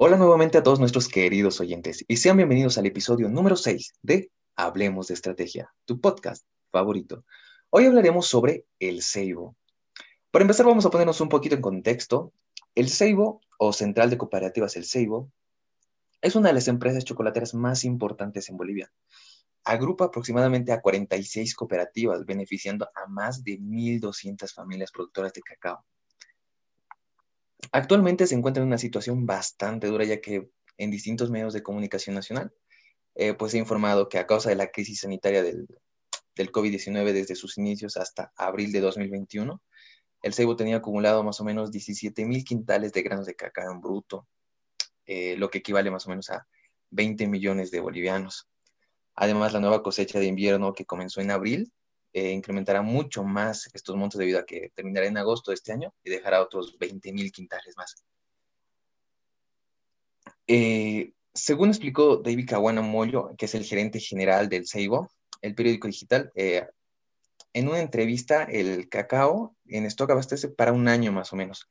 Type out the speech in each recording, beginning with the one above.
Hola nuevamente a todos nuestros queridos oyentes y sean bienvenidos al episodio número 6 de Hablemos de Estrategia, tu podcast favorito. Hoy hablaremos sobre el Ceibo. Para empezar vamos a ponernos un poquito en contexto. El Ceibo, o Central de Cooperativas El Ceibo, es una de las empresas chocolateras más importantes en Bolivia. Agrupa aproximadamente a 46 cooperativas, beneficiando a más de 1.200 familias productoras de cacao. Actualmente se encuentra en una situación bastante dura, ya que en distintos medios de comunicación nacional, eh, pues he informado que a causa de la crisis sanitaria del, del COVID-19 desde sus inicios hasta abril de 2021, el ceibo tenía acumulado más o menos 17 mil quintales de granos de cacao en bruto, eh, lo que equivale más o menos a 20 millones de bolivianos. Además, la nueva cosecha de invierno que comenzó en abril eh, incrementará mucho más estos montos debido a que terminará en agosto de este año y dejará otros 20 mil quintales más. Eh, según explicó David Caguana Mollo, que es el gerente general del Ceibo, el periódico digital, eh, en una entrevista, el cacao en stock abastece para un año más o menos,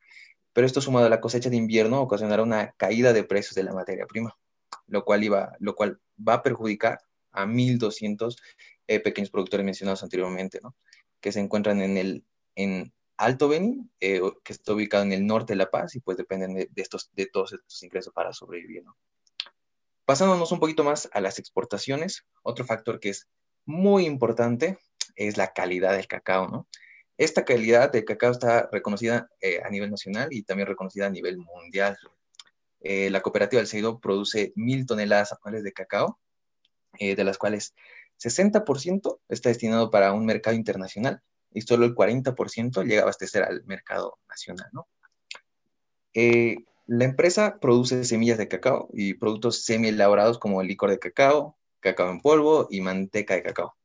pero esto sumado a la cosecha de invierno ocasionará una caída de precios de la materia prima, lo cual, iba, lo cual va a perjudicar a 1.200 eh, pequeños productores mencionados anteriormente, ¿no? que se encuentran en el en Alto Beni, eh, que está ubicado en el norte de La Paz y pues dependen de, estos, de todos estos ingresos para sobrevivir. ¿no? Pasándonos un poquito más a las exportaciones, otro factor que es muy importante es la calidad del cacao. ¿no? Esta calidad del cacao está reconocida eh, a nivel nacional y también reconocida a nivel mundial. la cooperativa del Ceido produce mil toneladas anuales de cacao, de las cuales 60% está destinado para un mercado internacional y solo el 40% llega a abastecer al mercado nacional. Eh, la empresa produce semillas de cacao y productos semi-elaborados como el licor de cacao, cacao en polvo y manteca de cacao.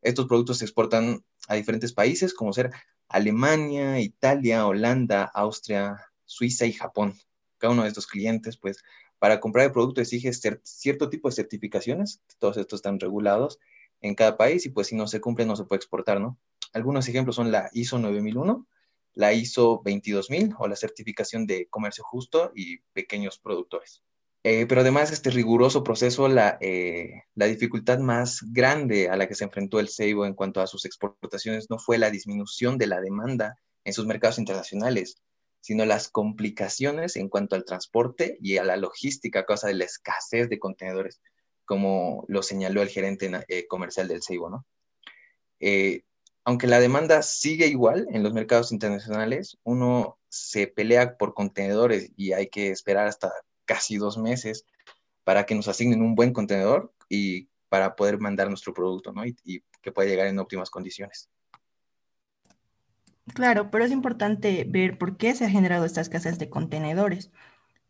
Estos productos se exportan a diferentes países como ser Alemania, Italia, Holanda, Austria, Suiza y Japón. Cada uno de estos clientes, pues, para comprar el producto exige cierto tipo de certificaciones, todos estos están regulados en cada país y pues si no se cumple no se puede exportar, ¿no? Algunos ejemplos son la ISO 9001, la ISO 22000 o la certificación de comercio justo y pequeños productores. Eh, pero además este riguroso proceso, la, eh, la dificultad más grande a la que se enfrentó el Ceibo en cuanto a sus exportaciones no fue la disminución de la demanda en sus mercados internacionales, sino las complicaciones en cuanto al transporte y a la logística a causa de la escasez de contenedores, como lo señaló el gerente eh, comercial del Ceibo, ¿no? Eh, aunque la demanda sigue igual en los mercados internacionales, uno se pelea por contenedores y hay que esperar hasta casi dos meses para que nos asignen un buen contenedor y para poder mandar nuestro producto, ¿no? Y, y que pueda llegar en óptimas condiciones. Claro, pero es importante ver por qué se ha generado esta escasez de contenedores.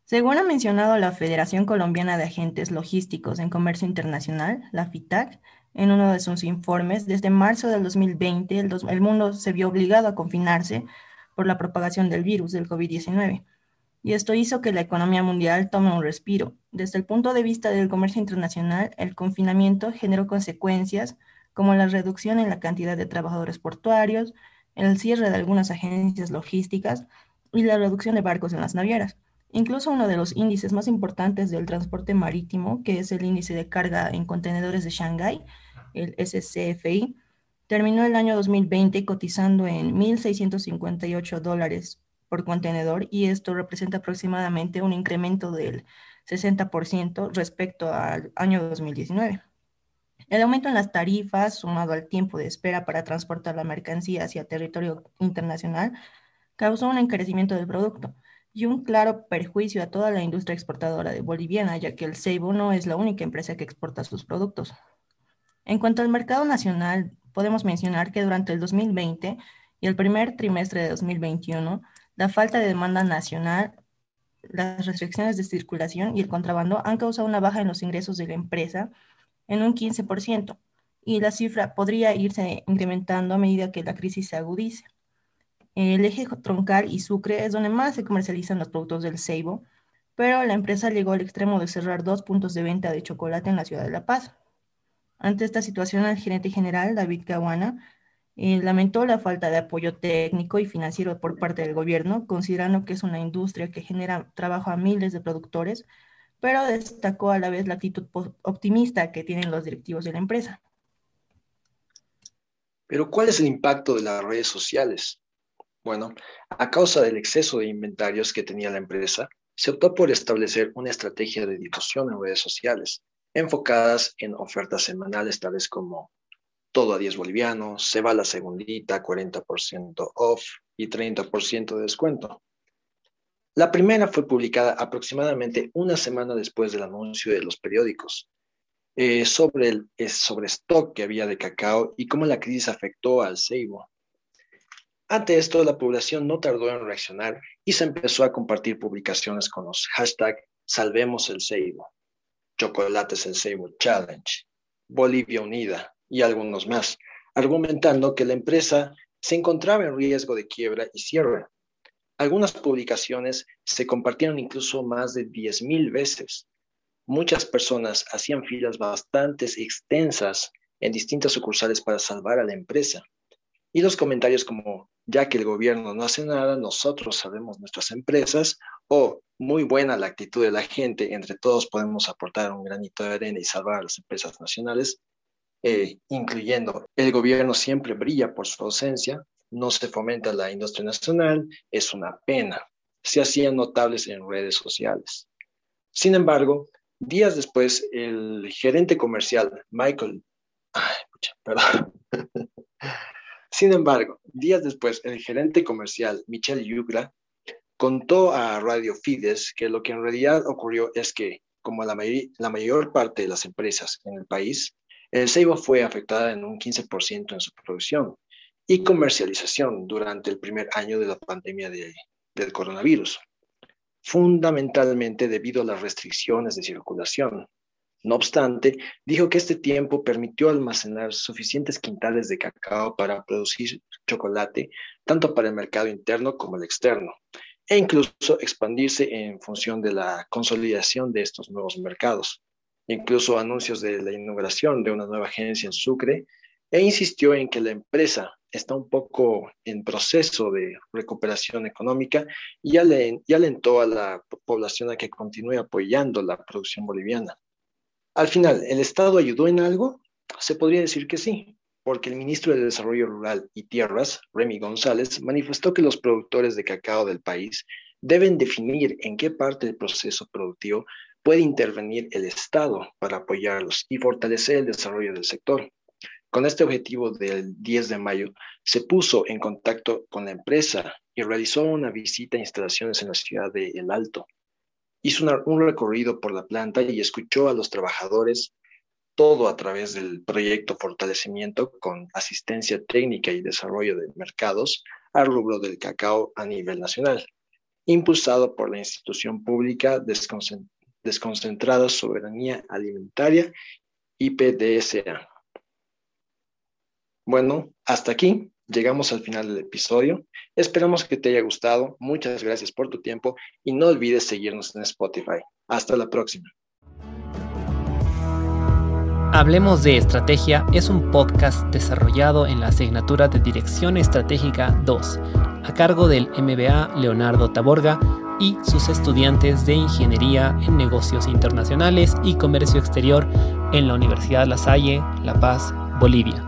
Según ha mencionado la Federación Colombiana de Agentes Logísticos en Comercio Internacional, la FITAC, en uno de sus informes, desde marzo del 2020 el, el mundo se vio obligado a confinarse por la propagación del virus del COVID-19. Y esto hizo que la economía mundial tome un respiro. Desde el punto de vista del comercio internacional, el confinamiento generó consecuencias como la reducción en la cantidad de trabajadores portuarios, el cierre de algunas agencias logísticas y la reducción de barcos en las navieras. Incluso uno de los índices más importantes del transporte marítimo, que es el índice de carga en contenedores de Shanghái, el SCFI, terminó el año 2020 cotizando en 1.658 dólares por contenedor y esto representa aproximadamente un incremento del 60% respecto al año 2019. El aumento en las tarifas, sumado al tiempo de espera para transportar la mercancía hacia territorio internacional, causó un encarecimiento del producto y un claro perjuicio a toda la industria exportadora de boliviana, ya que el Ceibo no es la única empresa que exporta sus productos. En cuanto al mercado nacional, podemos mencionar que durante el 2020 y el primer trimestre de 2021, la falta de demanda nacional, las restricciones de circulación y el contrabando han causado una baja en los ingresos de la empresa en un 15%, y la cifra podría irse incrementando a medida que la crisis se agudice. El eje troncal y Sucre es donde más se comercializan los productos del ceibo, pero la empresa llegó al extremo de cerrar dos puntos de venta de chocolate en la ciudad de La Paz. Ante esta situación, el gerente general, David Caguana, eh, lamentó la falta de apoyo técnico y financiero por parte del gobierno, considerando que es una industria que genera trabajo a miles de productores, pero destacó a la vez la actitud optimista que tienen los directivos de la empresa. Pero ¿cuál es el impacto de las redes sociales? Bueno, a causa del exceso de inventarios que tenía la empresa, se optó por establecer una estrategia de difusión en redes sociales, enfocadas en ofertas semanales tales como todo a 10 bolivianos, se va la segundita, 40% off y 30% de descuento. La primera fue publicada aproximadamente una semana después del anuncio de los periódicos eh, sobre el sobre stock que había de cacao y cómo la crisis afectó al ceibo. Ante esto, la población no tardó en reaccionar y se empezó a compartir publicaciones con los hashtags Salvemos el Ceibo, Chocolates el Ceibo Challenge, Bolivia Unida y algunos más, argumentando que la empresa se encontraba en riesgo de quiebra y cierre. Algunas publicaciones se compartieron incluso más de 10.000 veces. Muchas personas hacían filas bastante extensas en distintas sucursales para salvar a la empresa. Y los comentarios como, ya que el gobierno no hace nada, nosotros sabemos nuestras empresas, o muy buena la actitud de la gente, entre todos podemos aportar un granito de arena y salvar a las empresas nacionales, eh, incluyendo el gobierno siempre brilla por su ausencia, no se fomenta la industria nacional, es una pena. Se hacían notables en redes sociales. Sin embargo, días después, el gerente comercial Michael, perdón, Sin embargo, días después, el gerente comercial Michel Yugra contó a Radio Fides que lo que en realidad ocurrió es que, como la, la mayor parte de las empresas en el país, el ceibo fue afectada en un 15% en su producción y comercialización durante el primer año de la pandemia del coronavirus, fundamentalmente debido a las restricciones de circulación, no obstante, dijo que este tiempo permitió almacenar suficientes quintales de cacao para producir chocolate, tanto para el mercado interno como el externo, e incluso expandirse en función de la consolidación de estos nuevos mercados. Incluso anuncios de la inauguración de una nueva agencia en Sucre, e insistió en que la empresa está un poco en proceso de recuperación económica y alentó a la población a que continúe apoyando la producción boliviana. Al final, ¿el Estado ayudó en algo? Se podría decir que sí, porque el ministro de Desarrollo Rural y Tierras, Remy González, manifestó que los productores de cacao del país deben definir en qué parte del proceso productivo puede intervenir el Estado para apoyarlos y fortalecer el desarrollo del sector. Con este objetivo del 10 de mayo, se puso en contacto con la empresa y realizó una visita a instalaciones en la ciudad de El Alto, hizo un recorrido por la planta y escuchó a los trabajadores, todo a través del proyecto Fortalecimiento con asistencia técnica y desarrollo de mercados al rubro del cacao a nivel nacional, impulsado por la institución pública Desconcentrada Soberanía Alimentaria, IPDSA. Bueno, hasta aquí llegamos al final del episodio. Esperamos que te haya gustado. Muchas gracias por tu tiempo y no olvides seguirnos en Spotify. Hasta la próxima. Hablemos de Estrategia es un podcast desarrollado en la asignatura de Dirección Estratégica 2, a cargo del MBA Leonardo Taborga y sus estudiantes de Ingeniería en Negocios Internacionales y Comercio Exterior en la Universidad La Salle, La Paz, Bolivia.